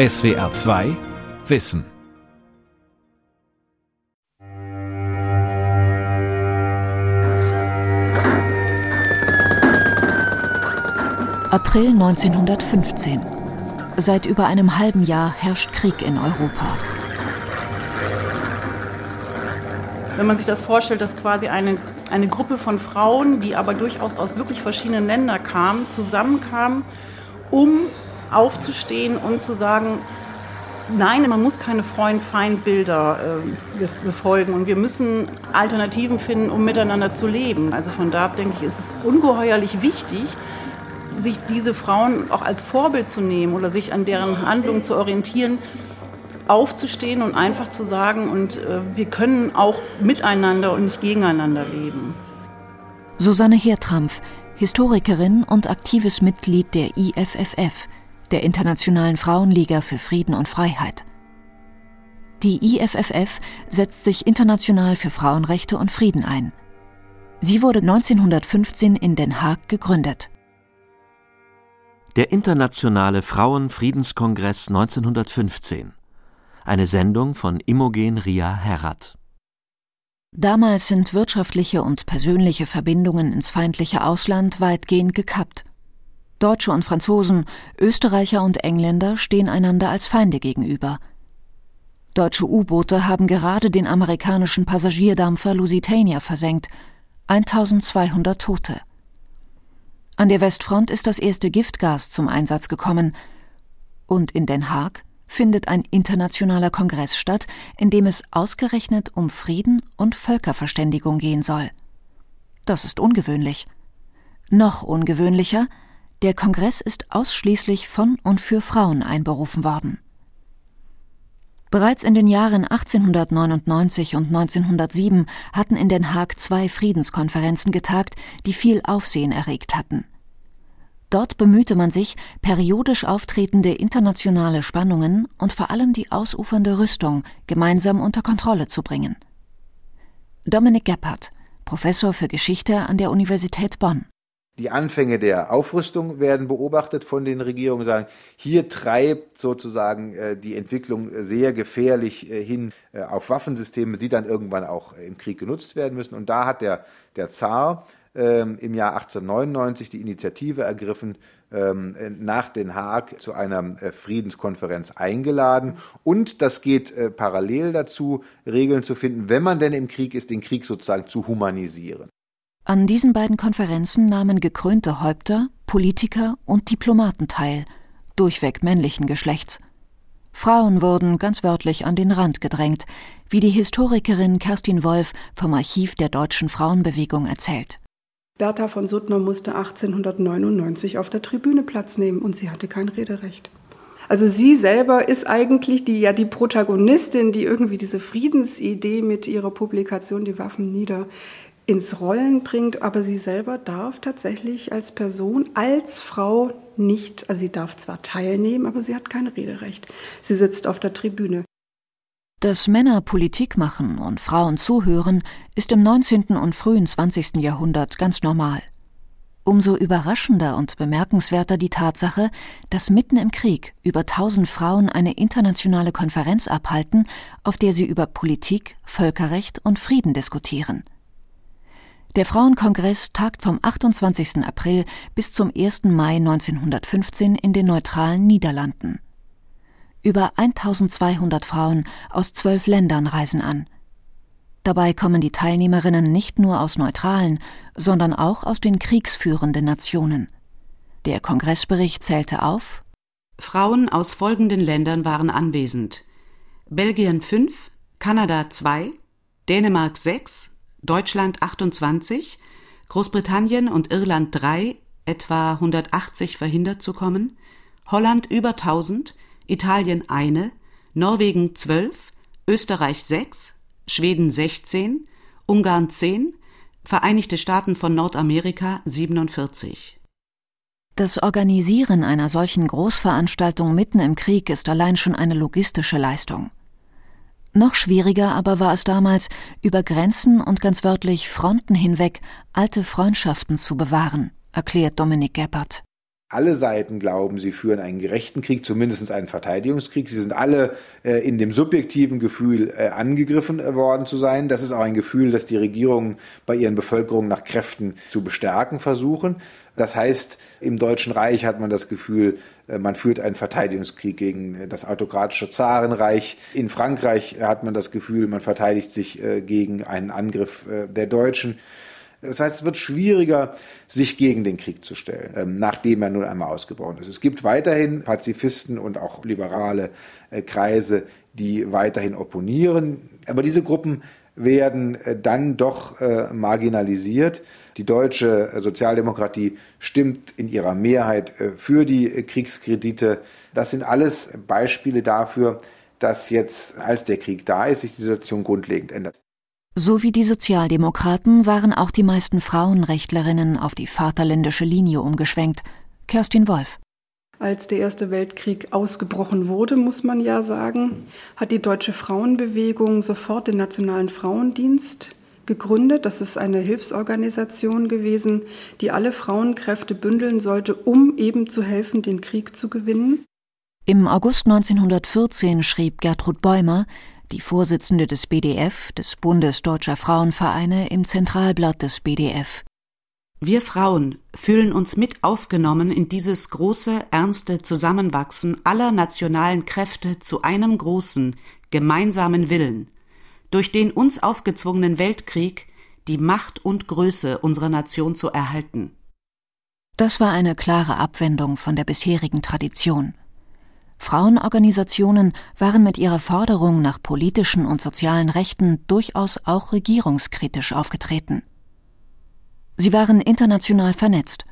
SWR 2 Wissen. April 1915. Seit über einem halben Jahr herrscht Krieg in Europa. Wenn man sich das vorstellt, dass quasi eine, eine Gruppe von Frauen, die aber durchaus aus wirklich verschiedenen Ländern kamen, zusammenkamen, um aufzustehen und zu sagen, nein, man muss keine Freund-Feind-Bilder äh, befolgen und wir müssen Alternativen finden, um miteinander zu leben. Also von da denke ich, ist es ungeheuerlich wichtig, sich diese Frauen auch als Vorbild zu nehmen oder sich an deren Handlungen zu orientieren, aufzustehen und einfach zu sagen, und äh, wir können auch miteinander und nicht gegeneinander leben. Susanne Hertrampf, Historikerin und aktives Mitglied der IFFF, der Internationalen Frauenliga für Frieden und Freiheit. Die IFFF setzt sich international für Frauenrechte und Frieden ein. Sie wurde 1915 in Den Haag gegründet. Der Internationale Frauenfriedenskongress 1915. Eine Sendung von Imogen Ria Herrat. Damals sind wirtschaftliche und persönliche Verbindungen ins feindliche Ausland weitgehend gekappt. Deutsche und Franzosen, Österreicher und Engländer stehen einander als Feinde gegenüber. Deutsche U-Boote haben gerade den amerikanischen Passagierdampfer Lusitania versenkt. 1200 Tote. An der Westfront ist das erste Giftgas zum Einsatz gekommen. Und in Den Haag findet ein internationaler Kongress statt, in dem es ausgerechnet um Frieden und Völkerverständigung gehen soll. Das ist ungewöhnlich. Noch ungewöhnlicher, der Kongress ist ausschließlich von und für Frauen einberufen worden. Bereits in den Jahren 1899 und 1907 hatten in Den Haag zwei Friedenskonferenzen getagt, die viel Aufsehen erregt hatten. Dort bemühte man sich, periodisch auftretende internationale Spannungen und vor allem die ausufernde Rüstung gemeinsam unter Kontrolle zu bringen. Dominik Gebhardt, Professor für Geschichte an der Universität Bonn. Die Anfänge der Aufrüstung werden beobachtet von den Regierungen, sagen, hier treibt sozusagen äh, die Entwicklung sehr gefährlich äh, hin äh, auf Waffensysteme, die dann irgendwann auch im Krieg genutzt werden müssen. Und da hat der, der Zar ähm, im Jahr 1899 die Initiative ergriffen, ähm, nach Den Haag zu einer Friedenskonferenz eingeladen. Und das geht parallel dazu, Regeln zu finden, wenn man denn im Krieg ist, den Krieg sozusagen zu humanisieren. An diesen beiden Konferenzen nahmen gekrönte Häupter, Politiker und Diplomaten teil, durchweg männlichen Geschlechts. Frauen wurden ganz wörtlich an den Rand gedrängt, wie die Historikerin Kerstin Wolf vom Archiv der deutschen Frauenbewegung erzählt. Bertha von Suttner musste 1899 auf der Tribüne Platz nehmen und sie hatte kein Rederecht. Also sie selber ist eigentlich die ja die Protagonistin, die irgendwie diese Friedensidee mit ihrer Publikation Die Waffen nieder ins Rollen bringt, aber sie selber darf tatsächlich als Person, als Frau nicht, also sie darf zwar teilnehmen, aber sie hat kein Rederecht. Sie sitzt auf der Tribüne. Dass Männer Politik machen und Frauen zuhören, ist im 19. und frühen 20. Jahrhundert ganz normal. Umso überraschender und bemerkenswerter die Tatsache, dass mitten im Krieg über tausend Frauen eine internationale Konferenz abhalten, auf der sie über Politik, Völkerrecht und Frieden diskutieren. Der Frauenkongress tagt vom 28. April bis zum 1. Mai 1915 in den neutralen Niederlanden. Über 1200 Frauen aus zwölf Ländern reisen an. Dabei kommen die Teilnehmerinnen nicht nur aus neutralen, sondern auch aus den kriegsführenden Nationen. Der Kongressbericht zählte auf Frauen aus folgenden Ländern waren anwesend Belgien 5, Kanada 2, Dänemark 6, Deutschland 28, Großbritannien und Irland 3, etwa 180 verhindert zu kommen, Holland über 1000, Italien eine, Norwegen 12, Österreich 6, Schweden 16, Ungarn 10, Vereinigte Staaten von Nordamerika 47. Das Organisieren einer solchen Großveranstaltung mitten im Krieg ist allein schon eine logistische Leistung. Noch schwieriger aber war es damals, über Grenzen und ganz wörtlich Fronten hinweg alte Freundschaften zu bewahren, erklärt Dominik Geppert. Alle Seiten glauben, sie führen einen gerechten Krieg, zumindest einen Verteidigungskrieg. Sie sind alle äh, in dem subjektiven Gefühl äh, angegriffen äh, worden zu sein. Das ist auch ein Gefühl, das die Regierungen bei ihren Bevölkerungen nach Kräften zu bestärken versuchen. Das heißt, im Deutschen Reich hat man das Gefühl, äh, man führt einen Verteidigungskrieg gegen äh, das autokratische Zarenreich. In Frankreich hat man das Gefühl, man verteidigt sich gegen einen Angriff der Deutschen. Das heißt, es wird schwieriger, sich gegen den Krieg zu stellen, ähm, nachdem er nun einmal ausgebrochen ist. Es gibt weiterhin Pazifisten und auch liberale äh, Kreise, die weiterhin opponieren. Aber diese Gruppen werden äh, dann doch äh, marginalisiert. Die deutsche Sozialdemokratie stimmt in ihrer Mehrheit für die Kriegskredite. Das sind alles Beispiele dafür, dass jetzt, als der Krieg da ist, sich die Situation grundlegend ändert. So wie die Sozialdemokraten waren auch die meisten Frauenrechtlerinnen auf die vaterländische Linie umgeschwenkt. Kerstin Wolf. Als der Erste Weltkrieg ausgebrochen wurde, muss man ja sagen, hat die deutsche Frauenbewegung sofort den Nationalen Frauendienst gegründet. Das ist eine Hilfsorganisation gewesen, die alle Frauenkräfte bündeln sollte, um eben zu helfen, den Krieg zu gewinnen. Im August 1914 schrieb Gertrud Bäumer, die Vorsitzende des BDF, des Bundes Deutscher Frauenvereine, im Zentralblatt des BDF. Wir Frauen fühlen uns mit aufgenommen in dieses große, ernste Zusammenwachsen aller nationalen Kräfte zu einem großen, gemeinsamen Willen, durch den uns aufgezwungenen Weltkrieg die Macht und Größe unserer Nation zu erhalten. Das war eine klare Abwendung von der bisherigen Tradition. Frauenorganisationen waren mit ihrer Forderung nach politischen und sozialen Rechten durchaus auch regierungskritisch aufgetreten. Sie waren international vernetzt.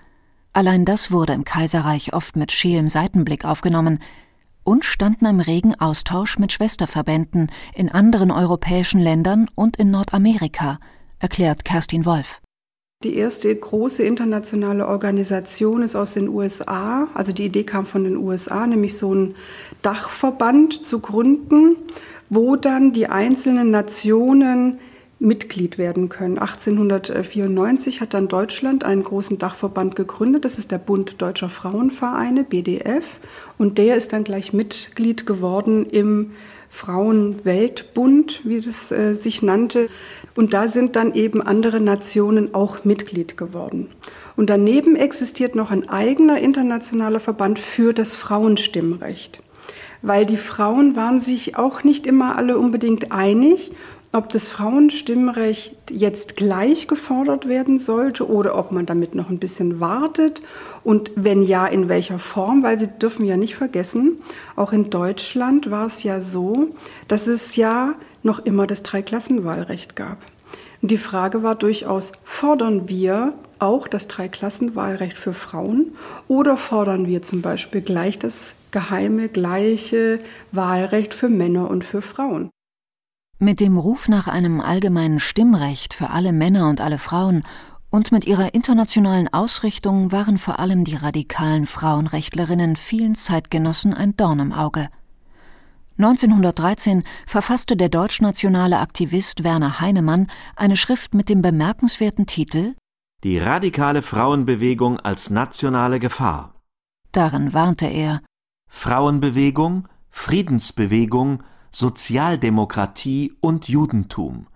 Allein das wurde im Kaiserreich oft mit scheelem Seitenblick aufgenommen und standen im regen Austausch mit Schwesterverbänden in anderen europäischen Ländern und in Nordamerika, erklärt Kerstin Wolf. Die erste große internationale Organisation ist aus den USA. Also die Idee kam von den USA, nämlich so einen Dachverband zu gründen, wo dann die einzelnen Nationen Mitglied werden können. 1894 hat dann Deutschland einen großen Dachverband gegründet. Das ist der Bund Deutscher Frauenvereine, BDF. Und der ist dann gleich Mitglied geworden im Frauenweltbund, wie es äh, sich nannte. Und da sind dann eben andere Nationen auch Mitglied geworden. Und daneben existiert noch ein eigener internationaler Verband für das Frauenstimmrecht. Weil die Frauen waren sich auch nicht immer alle unbedingt einig ob das Frauenstimmrecht jetzt gleich gefordert werden sollte oder ob man damit noch ein bisschen wartet und wenn ja, in welcher Form, weil Sie dürfen ja nicht vergessen, auch in Deutschland war es ja so, dass es ja noch immer das Dreiklassenwahlrecht gab. Und die Frage war durchaus, fordern wir auch das Dreiklassenwahlrecht für Frauen oder fordern wir zum Beispiel gleich das geheime, gleiche Wahlrecht für Männer und für Frauen? Mit dem Ruf nach einem allgemeinen Stimmrecht für alle Männer und alle Frauen und mit ihrer internationalen Ausrichtung waren vor allem die radikalen Frauenrechtlerinnen vielen Zeitgenossen ein Dorn im Auge. 1913 verfasste der deutschnationale Aktivist Werner Heinemann eine Schrift mit dem bemerkenswerten Titel Die radikale Frauenbewegung als nationale Gefahr. Darin warnte er Frauenbewegung, Friedensbewegung, Sozialdemokratie und Judentum.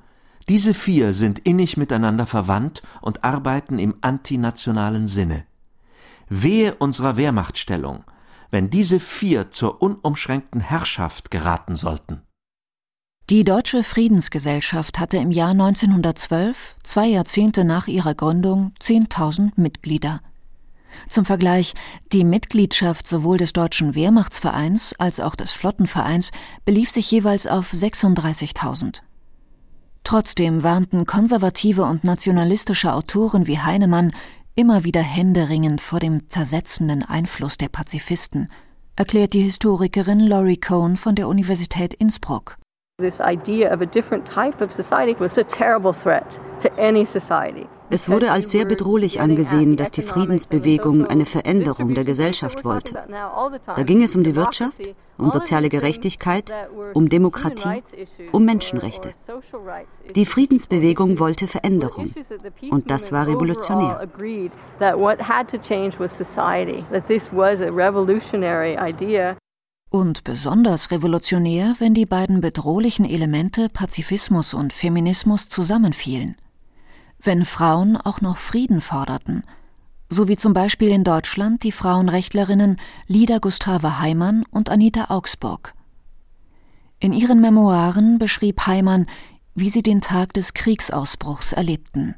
Diese vier sind innig miteinander verwandt und arbeiten im antinationalen Sinne. Wehe unserer Wehrmachtstellung, wenn diese vier zur unumschränkten Herrschaft geraten sollten. Die Deutsche Friedensgesellschaft hatte im Jahr 1912, zwei Jahrzehnte nach ihrer Gründung, 10.000 Mitglieder. Zum Vergleich, die Mitgliedschaft sowohl des Deutschen Wehrmachtsvereins als auch des Flottenvereins belief sich jeweils auf 36.000. Trotzdem warnten konservative und nationalistische Autoren wie Heinemann immer wieder händeringend vor dem zersetzenden Einfluss der Pazifisten, erklärt die Historikerin Laurie Cohn von der Universität Innsbruck. This idea of a different type of society was a terrible threat to any society. Es wurde als sehr bedrohlich angesehen, dass die Friedensbewegung eine Veränderung der Gesellschaft wollte. Da ging es um die Wirtschaft, um soziale Gerechtigkeit, um Demokratie, um Menschenrechte. Die Friedensbewegung wollte Veränderung. Und das war revolutionär. Und besonders revolutionär, wenn die beiden bedrohlichen Elemente Pazifismus und Feminismus zusammenfielen. Wenn Frauen auch noch Frieden forderten, so wie zum Beispiel in Deutschland die Frauenrechtlerinnen Lida Gustave Heimann und Anita Augsburg. In ihren Memoiren beschrieb Heimann, wie sie den Tag des Kriegsausbruchs erlebten.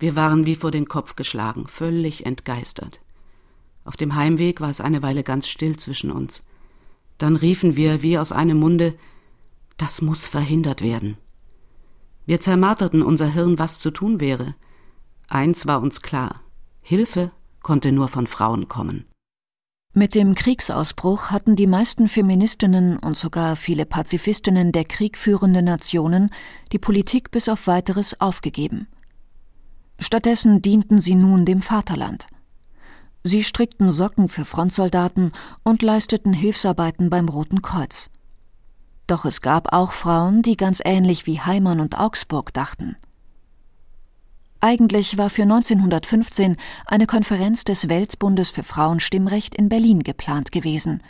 Wir waren wie vor den Kopf geschlagen, völlig entgeistert. Auf dem Heimweg war es eine Weile ganz still zwischen uns. Dann riefen wir wie aus einem Munde Das muss verhindert werden. Wir zermarterten unser Hirn, was zu tun wäre. Eins war uns klar Hilfe konnte nur von Frauen kommen. Mit dem Kriegsausbruch hatten die meisten Feministinnen und sogar viele Pazifistinnen der kriegführenden Nationen die Politik bis auf weiteres aufgegeben. Stattdessen dienten sie nun dem Vaterland. Sie strickten Socken für Frontsoldaten und leisteten Hilfsarbeiten beim Roten Kreuz. Doch es gab auch Frauen, die ganz ähnlich wie Heimann und Augsburg dachten. Eigentlich war für 1915 eine Konferenz des Weltbundes für Frauenstimmrecht in Berlin geplant gewesen.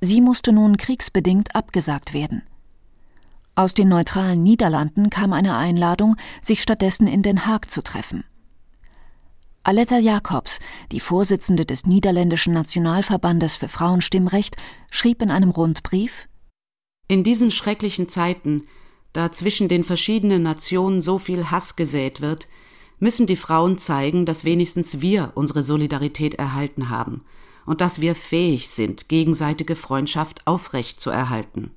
Sie musste nun kriegsbedingt abgesagt werden. Aus den neutralen Niederlanden kam eine Einladung, sich stattdessen in Den Haag zu treffen. Aletta Jacobs, die Vorsitzende des Niederländischen Nationalverbandes für Frauenstimmrecht, schrieb in einem Rundbrief In diesen schrecklichen Zeiten, da zwischen den verschiedenen Nationen so viel Hass gesät wird, müssen die Frauen zeigen, dass wenigstens wir unsere Solidarität erhalten haben und dass wir fähig sind, gegenseitige Freundschaft aufrecht zu erhalten.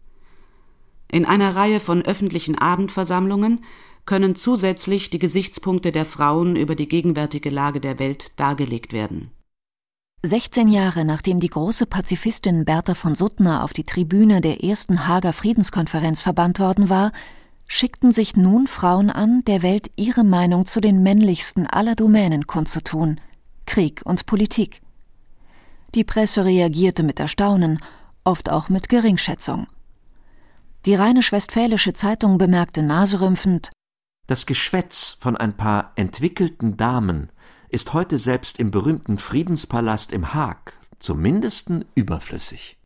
In einer Reihe von öffentlichen Abendversammlungen können zusätzlich die Gesichtspunkte der Frauen über die gegenwärtige Lage der Welt dargelegt werden. 16 Jahre nachdem die große Pazifistin Bertha von Suttner auf die Tribüne der ersten Hager Friedenskonferenz verbannt worden war, schickten sich nun Frauen an, der Welt ihre Meinung zu den männlichsten aller Domänen kundzutun Krieg und Politik. Die Presse reagierte mit Erstaunen, oft auch mit Geringschätzung. Die Rheinisch-Westfälische Zeitung bemerkte naserümpfend Das Geschwätz von ein paar entwickelten Damen ist heute selbst im berühmten Friedenspalast im Haag zum mindesten überflüssig.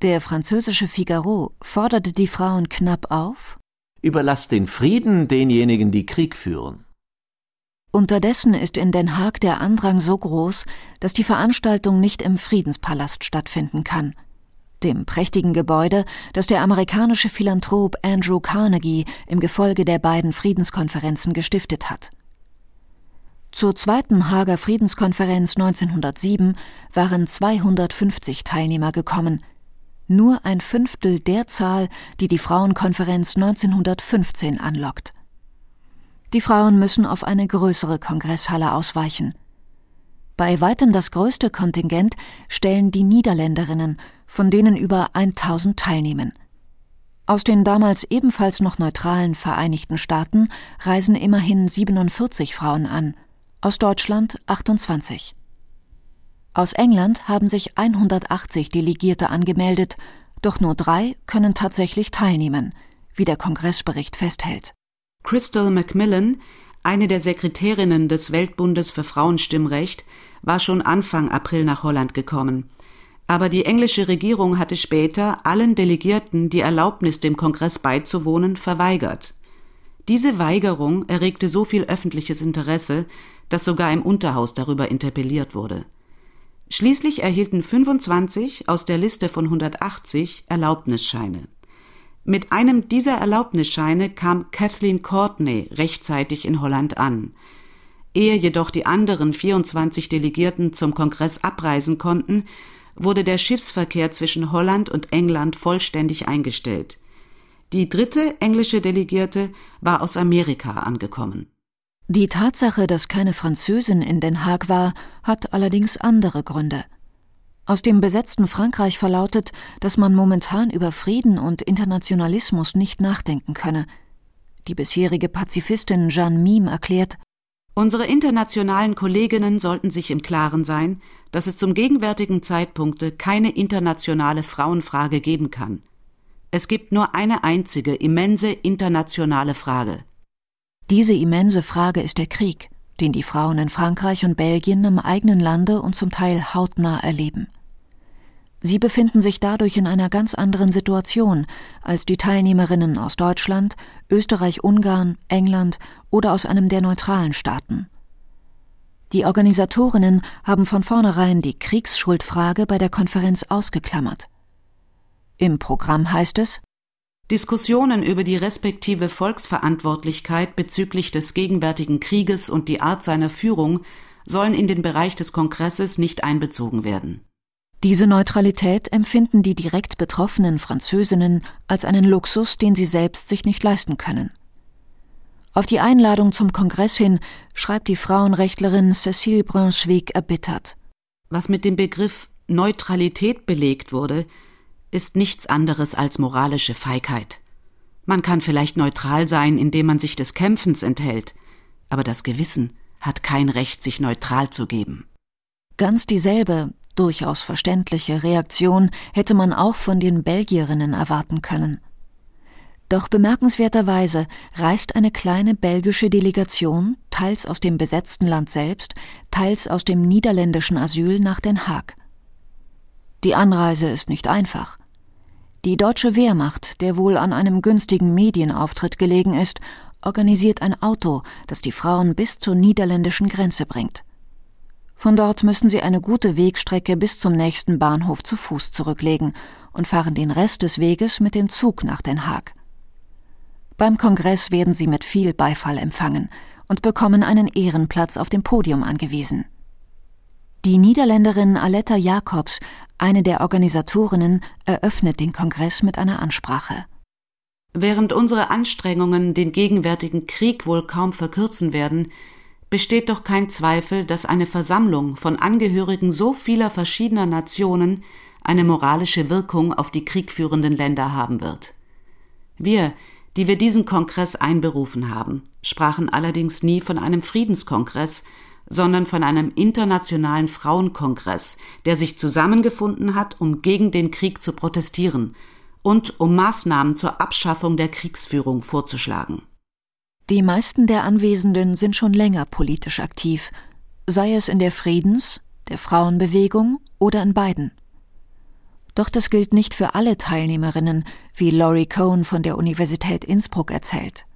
Der französische Figaro forderte die Frauen knapp auf Überlasst den Frieden denjenigen, die Krieg führen. Unterdessen ist in Den Haag der Andrang so groß, dass die Veranstaltung nicht im Friedenspalast stattfinden kann. Dem prächtigen Gebäude, das der amerikanische Philanthrop Andrew Carnegie im Gefolge der beiden Friedenskonferenzen gestiftet hat. Zur zweiten Hager Friedenskonferenz 1907 waren 250 Teilnehmer gekommen, nur ein Fünftel der Zahl, die die Frauenkonferenz 1915 anlockt. Die Frauen müssen auf eine größere Kongresshalle ausweichen. Bei weitem das größte Kontingent stellen die Niederländerinnen, von denen über 1000 teilnehmen. Aus den damals ebenfalls noch neutralen Vereinigten Staaten reisen immerhin 47 Frauen an, aus Deutschland 28. Aus England haben sich 180 Delegierte angemeldet, doch nur drei können tatsächlich teilnehmen, wie der Kongressbericht festhält. Crystal Macmillan, eine der Sekretärinnen des Weltbundes für Frauenstimmrecht, war schon Anfang April nach Holland gekommen. Aber die englische Regierung hatte später allen Delegierten die Erlaubnis, dem Kongress beizuwohnen, verweigert. Diese Weigerung erregte so viel öffentliches Interesse, dass sogar im Unterhaus darüber interpelliert wurde. Schließlich erhielten 25 aus der Liste von 180 Erlaubnisscheine. Mit einem dieser Erlaubnisscheine kam Kathleen Courtney rechtzeitig in Holland an. Ehe jedoch die anderen 24 Delegierten zum Kongress abreisen konnten, wurde der Schiffsverkehr zwischen Holland und England vollständig eingestellt. Die dritte englische Delegierte war aus Amerika angekommen. Die Tatsache, dass keine Französin in Den Haag war, hat allerdings andere Gründe. Aus dem besetzten Frankreich verlautet, dass man momentan über Frieden und Internationalismus nicht nachdenken könne. Die bisherige Pazifistin Jeanne Mime erklärt, Unsere internationalen Kolleginnen sollten sich im Klaren sein, dass es zum gegenwärtigen Zeitpunkte keine internationale Frauenfrage geben kann. Es gibt nur eine einzige immense internationale Frage. Diese immense Frage ist der Krieg, den die Frauen in Frankreich und Belgien im eigenen Lande und zum Teil hautnah erleben. Sie befinden sich dadurch in einer ganz anderen Situation als die Teilnehmerinnen aus Deutschland, Österreich-Ungarn, England oder aus einem der neutralen Staaten. Die Organisatorinnen haben von vornherein die Kriegsschuldfrage bei der Konferenz ausgeklammert. Im Programm heißt es Diskussionen über die respektive Volksverantwortlichkeit bezüglich des gegenwärtigen Krieges und die Art seiner Führung sollen in den Bereich des Kongresses nicht einbezogen werden. Diese Neutralität empfinden die direkt betroffenen Französinnen als einen Luxus, den sie selbst sich nicht leisten können. Auf die Einladung zum Kongress hin schreibt die Frauenrechtlerin Cécile Brunswick erbittert. Was mit dem Begriff Neutralität belegt wurde, ist nichts anderes als moralische Feigheit. Man kann vielleicht neutral sein, indem man sich des Kämpfens enthält, aber das Gewissen hat kein Recht, sich neutral zu geben. Ganz dieselbe, durchaus verständliche Reaktion hätte man auch von den Belgierinnen erwarten können. Doch bemerkenswerterweise reist eine kleine belgische Delegation, teils aus dem besetzten Land selbst, teils aus dem niederländischen Asyl nach Den Haag. Die Anreise ist nicht einfach. Die deutsche Wehrmacht, der wohl an einem günstigen Medienauftritt gelegen ist, organisiert ein Auto, das die Frauen bis zur niederländischen Grenze bringt. Von dort müssen sie eine gute Wegstrecke bis zum nächsten Bahnhof zu Fuß zurücklegen und fahren den Rest des Weges mit dem Zug nach Den Haag. Beim Kongress werden sie mit viel Beifall empfangen und bekommen einen Ehrenplatz auf dem Podium angewiesen. Die Niederländerin Aletta Jacobs, eine der Organisatorinnen, eröffnet den Kongress mit einer Ansprache. Während unsere Anstrengungen den gegenwärtigen Krieg wohl kaum verkürzen werden, besteht doch kein Zweifel, dass eine Versammlung von Angehörigen so vieler verschiedener Nationen eine moralische Wirkung auf die kriegführenden Länder haben wird. Wir, die wir diesen Kongress einberufen haben, sprachen allerdings nie von einem Friedenskongress, sondern von einem internationalen Frauenkongress, der sich zusammengefunden hat, um gegen den Krieg zu protestieren und um Maßnahmen zur Abschaffung der Kriegsführung vorzuschlagen. Die meisten der Anwesenden sind schon länger politisch aktiv, sei es in der Friedens-, der Frauenbewegung oder in beiden. Doch das gilt nicht für alle Teilnehmerinnen, wie Laurie Cohn von der Universität Innsbruck erzählt.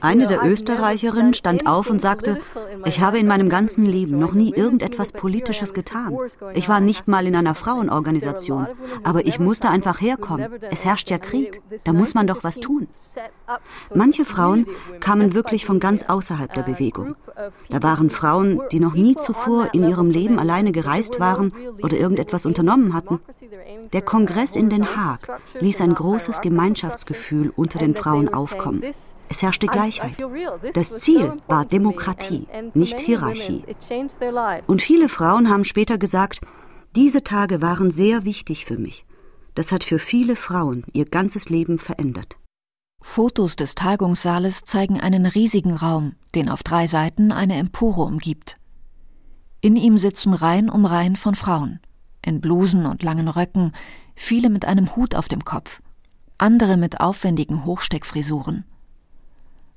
Eine der Österreicherinnen stand auf und sagte, ich habe in meinem ganzen Leben noch nie irgendetwas Politisches getan. Ich war nicht mal in einer Frauenorganisation, aber ich musste einfach herkommen. Es herrscht ja Krieg, da muss man doch was tun. Manche Frauen kamen wirklich von ganz außerhalb der Bewegung. Da waren Frauen, die noch nie zuvor in ihrem Leben alleine gereist waren oder irgendetwas unternommen hatten. Der Kongress in Den Haag ließ ein großes Gemeinschaftsgefühl unter den Frauen aufkommen. Es herrschte Gleichheit. Das Ziel war Demokratie, nicht Hierarchie. Und viele Frauen haben später gesagt, diese Tage waren sehr wichtig für mich. Das hat für viele Frauen ihr ganzes Leben verändert. Fotos des Tagungssaales zeigen einen riesigen Raum, den auf drei Seiten eine Empore umgibt. In ihm sitzen Reihen um Reihen von Frauen, in Blusen und langen Röcken, viele mit einem Hut auf dem Kopf, andere mit aufwendigen Hochsteckfrisuren.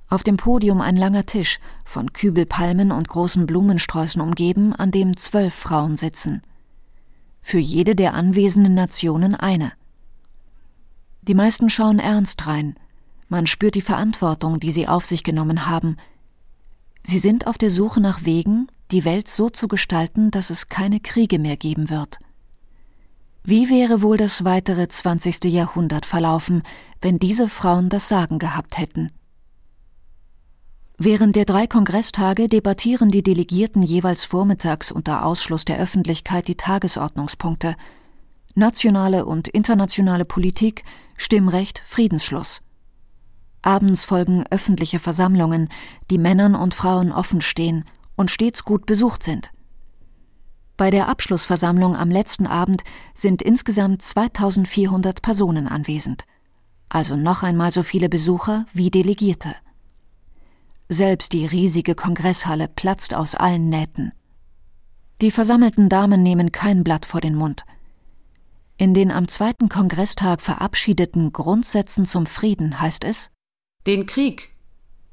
Auf dem Podium ein langer Tisch, von Kübelpalmen und großen Blumensträußen umgeben, an dem zwölf Frauen sitzen. Für jede der anwesenden Nationen eine. Die meisten schauen ernst rein, man spürt die Verantwortung, die sie auf sich genommen haben. Sie sind auf der Suche nach Wegen, die Welt so zu gestalten, dass es keine Kriege mehr geben wird. Wie wäre wohl das weitere 20. Jahrhundert verlaufen, wenn diese Frauen das Sagen gehabt hätten? Während der drei Kongresstage debattieren die Delegierten jeweils vormittags unter Ausschluss der Öffentlichkeit die Tagesordnungspunkte nationale und internationale Politik, Stimmrecht, Friedensschluss. Abends folgen öffentliche Versammlungen, die Männern und Frauen offen stehen und stets gut besucht sind. Bei der Abschlussversammlung am letzten Abend sind insgesamt 2400 Personen anwesend. also noch einmal so viele Besucher wie Delegierte. Selbst die riesige Kongresshalle platzt aus allen Nähten. Die versammelten Damen nehmen kein Blatt vor den Mund. In den am zweiten Kongresstag verabschiedeten Grundsätzen zum Frieden heißt es Den Krieg,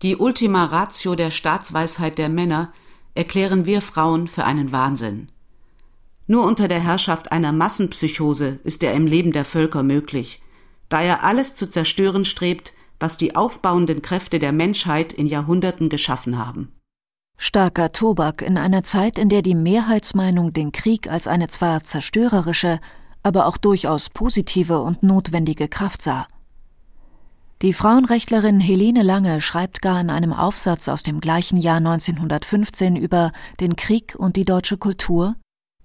die Ultima Ratio der Staatsweisheit der Männer, erklären wir Frauen für einen Wahnsinn. Nur unter der Herrschaft einer Massenpsychose ist er im Leben der Völker möglich, da er alles zu zerstören strebt, was die aufbauenden Kräfte der Menschheit in Jahrhunderten geschaffen haben. Starker Tobak in einer Zeit, in der die Mehrheitsmeinung den Krieg als eine zwar zerstörerische, aber auch durchaus positive und notwendige Kraft sah. Die Frauenrechtlerin Helene Lange schreibt gar in einem Aufsatz aus dem gleichen Jahr 1915 über den Krieg und die deutsche Kultur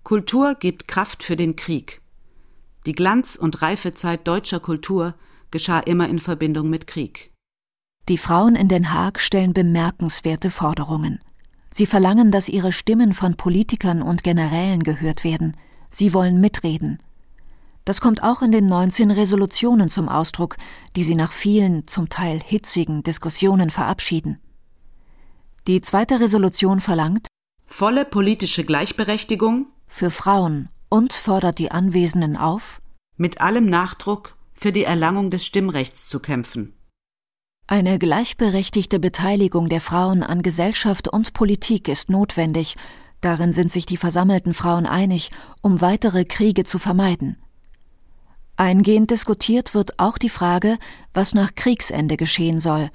Kultur gibt Kraft für den Krieg. Die Glanz- und Reifezeit deutscher Kultur geschah immer in Verbindung mit Krieg. Die Frauen in Den Haag stellen bemerkenswerte Forderungen. Sie verlangen, dass ihre Stimmen von Politikern und Generälen gehört werden. Sie wollen mitreden. Das kommt auch in den 19 Resolutionen zum Ausdruck, die sie nach vielen, zum Teil hitzigen Diskussionen verabschieden. Die zweite Resolution verlangt volle politische Gleichberechtigung für Frauen und fordert die Anwesenden auf, mit allem Nachdruck für die Erlangung des Stimmrechts zu kämpfen. Eine gleichberechtigte Beteiligung der Frauen an Gesellschaft und Politik ist notwendig, darin sind sich die versammelten Frauen einig, um weitere Kriege zu vermeiden. Eingehend diskutiert wird auch die Frage, was nach Kriegsende geschehen soll.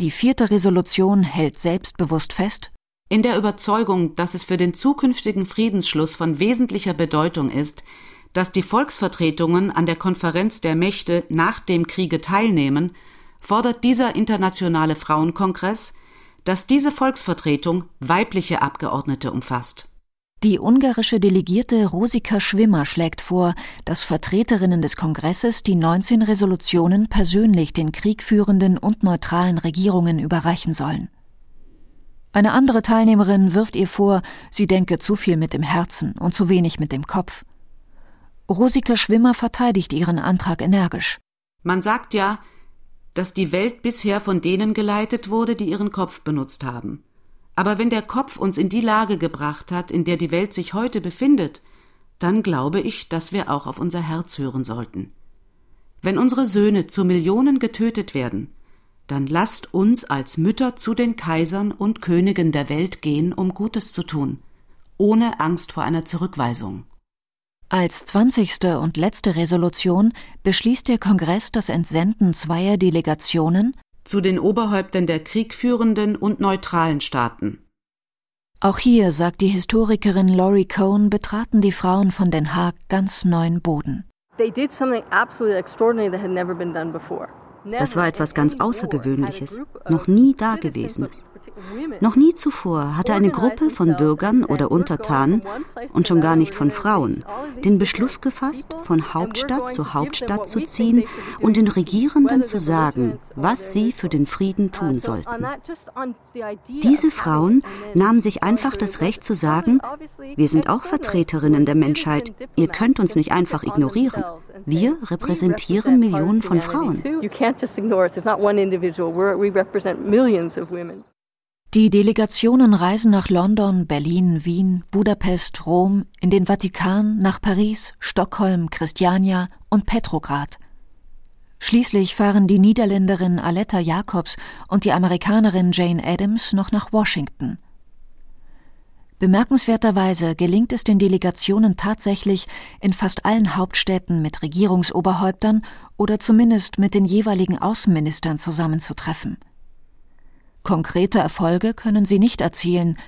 Die vierte Resolution hält selbstbewusst fest, in der Überzeugung, dass es für den zukünftigen Friedensschluss von wesentlicher Bedeutung ist, dass die Volksvertretungen an der Konferenz der Mächte nach dem Kriege teilnehmen, fordert dieser internationale Frauenkongress, dass diese Volksvertretung weibliche Abgeordnete umfasst. Die ungarische Delegierte Rosika Schwimmer schlägt vor, dass Vertreterinnen des Kongresses die 19 Resolutionen persönlich den kriegführenden und neutralen Regierungen überreichen sollen. Eine andere Teilnehmerin wirft ihr vor, sie denke zu viel mit dem Herzen und zu wenig mit dem Kopf. Rosika Schwimmer verteidigt ihren Antrag energisch. Man sagt ja, dass die Welt bisher von denen geleitet wurde, die ihren Kopf benutzt haben. Aber wenn der Kopf uns in die Lage gebracht hat, in der die Welt sich heute befindet, dann glaube ich, dass wir auch auf unser Herz hören sollten. Wenn unsere Söhne zu Millionen getötet werden, dann lasst uns als Mütter zu den Kaisern und Königen der Welt gehen, um Gutes zu tun, ohne Angst vor einer Zurückweisung. Als zwanzigste und letzte Resolution beschließt der Kongress das Entsenden zweier Delegationen zu den Oberhäuptern der kriegführenden und neutralen Staaten. Auch hier, sagt die Historikerin Laurie Cohn, betraten die Frauen von Den Haag ganz neuen Boden. Das war etwas ganz Außergewöhnliches, noch nie Dagewesenes. Noch nie zuvor hatte eine Gruppe von Bürgern oder Untertanen und schon gar nicht von Frauen den Beschluss gefasst, von Hauptstadt zu Hauptstadt zu ziehen und den Regierenden zu sagen, was sie für den Frieden tun sollten. Diese Frauen nahmen sich einfach das Recht zu sagen, wir sind auch Vertreterinnen der Menschheit, ihr könnt uns nicht einfach ignorieren. Wir repräsentieren Millionen von Frauen. Die Delegationen reisen nach London, Berlin, Wien, Budapest, Rom, in den Vatikan, nach Paris, Stockholm, Christiania und Petrograd. Schließlich fahren die Niederländerin Aletta Jacobs und die Amerikanerin Jane Addams noch nach Washington. Bemerkenswerterweise gelingt es den Delegationen tatsächlich, in fast allen Hauptstädten mit Regierungsoberhäuptern oder zumindest mit den jeweiligen Außenministern zusammenzutreffen. Konkrete Erfolge können sie nicht erzielen,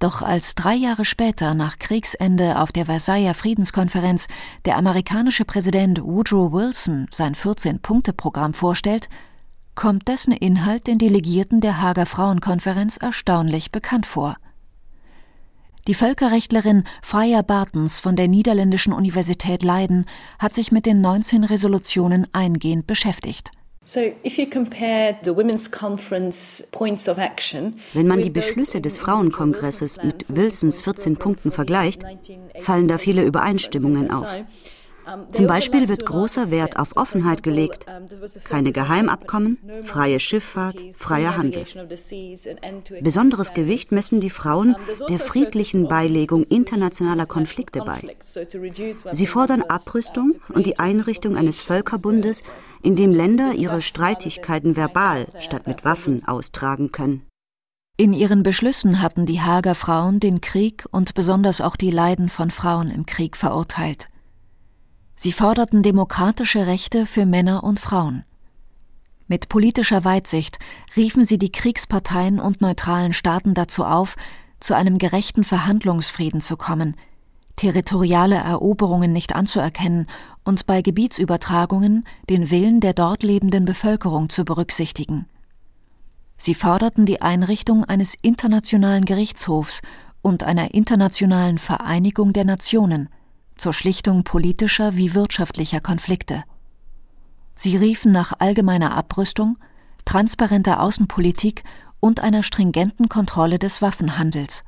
doch als drei Jahre später nach Kriegsende auf der Versailler Friedenskonferenz der amerikanische Präsident Woodrow Wilson sein 14-Punkte-Programm vorstellt, kommt dessen Inhalt den Delegierten der Hager Frauenkonferenz erstaunlich bekannt vor. Die Völkerrechtlerin Freya Bartens von der Niederländischen Universität Leiden hat sich mit den 19 Resolutionen eingehend beschäftigt. Wenn man die Beschlüsse des Frauenkongresses mit Wilsons 14 Punkten vergleicht, fallen da viele Übereinstimmungen auf. Zum Beispiel wird großer Wert auf Offenheit gelegt, keine Geheimabkommen, freie Schifffahrt, freier Handel. Besonderes Gewicht messen die Frauen der friedlichen Beilegung internationaler Konflikte bei. Sie fordern Abrüstung und die Einrichtung eines Völkerbundes, in dem Länder ihre Streitigkeiten verbal statt mit Waffen austragen können. In ihren Beschlüssen hatten die Hager Frauen den Krieg und besonders auch die Leiden von Frauen im Krieg verurteilt. Sie forderten demokratische Rechte für Männer und Frauen. Mit politischer Weitsicht riefen sie die Kriegsparteien und neutralen Staaten dazu auf, zu einem gerechten Verhandlungsfrieden zu kommen, territoriale Eroberungen nicht anzuerkennen und bei Gebietsübertragungen den Willen der dort lebenden Bevölkerung zu berücksichtigen. Sie forderten die Einrichtung eines internationalen Gerichtshofs und einer internationalen Vereinigung der Nationen zur Schlichtung politischer wie wirtschaftlicher Konflikte. Sie riefen nach allgemeiner Abrüstung, transparenter Außenpolitik und einer stringenten Kontrolle des Waffenhandels.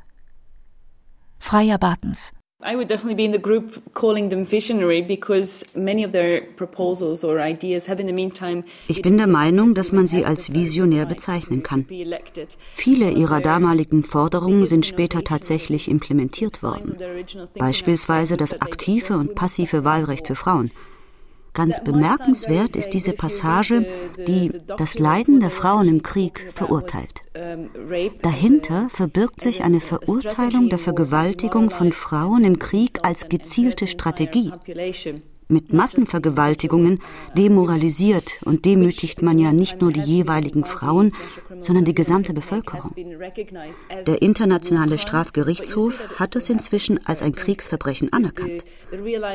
Freier Bartens I would definitely be in the group calling them visionary because many of their proposals or ideas have in the meantime Ich bin der Meinung, dass man sie als visionär bezeichnen kann. Viele ihrer damaligen Forderungen sind später tatsächlich implementiert worden. Beispielsweise das aktive und passive Wahlrecht für Frauen. Ganz bemerkenswert ist diese Passage, die das Leiden der Frauen im Krieg verurteilt. Dahinter verbirgt sich eine Verurteilung der Vergewaltigung von Frauen im Krieg als gezielte Strategie. Mit Massenvergewaltigungen demoralisiert und demütigt man ja nicht nur die jeweiligen Frauen, sondern die gesamte Bevölkerung. Der Internationale Strafgerichtshof hat es inzwischen als ein Kriegsverbrechen anerkannt.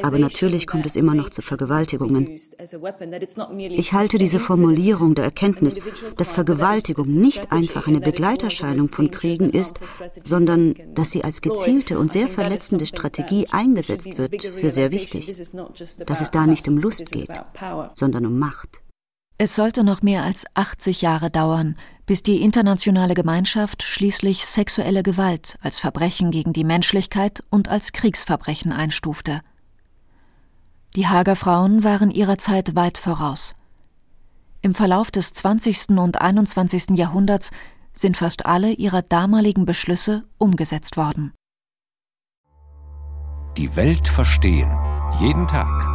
Aber natürlich kommt es immer noch zu Vergewaltigungen. Ich halte diese Formulierung der Erkenntnis, dass Vergewaltigung nicht einfach eine Begleiterscheinung von Kriegen ist, sondern dass sie als gezielte und sehr verletzende Strategie eingesetzt wird, für sehr wichtig dass es da nicht um Lust geht, sondern um Macht. Es sollte noch mehr als 80 Jahre dauern, bis die internationale Gemeinschaft schließlich sexuelle Gewalt als Verbrechen gegen die Menschlichkeit und als Kriegsverbrechen einstufte. Die Hager Frauen waren ihrer Zeit weit voraus. Im Verlauf des 20. und 21. Jahrhunderts sind fast alle ihrer damaligen Beschlüsse umgesetzt worden. Die Welt verstehen. Jeden Tag.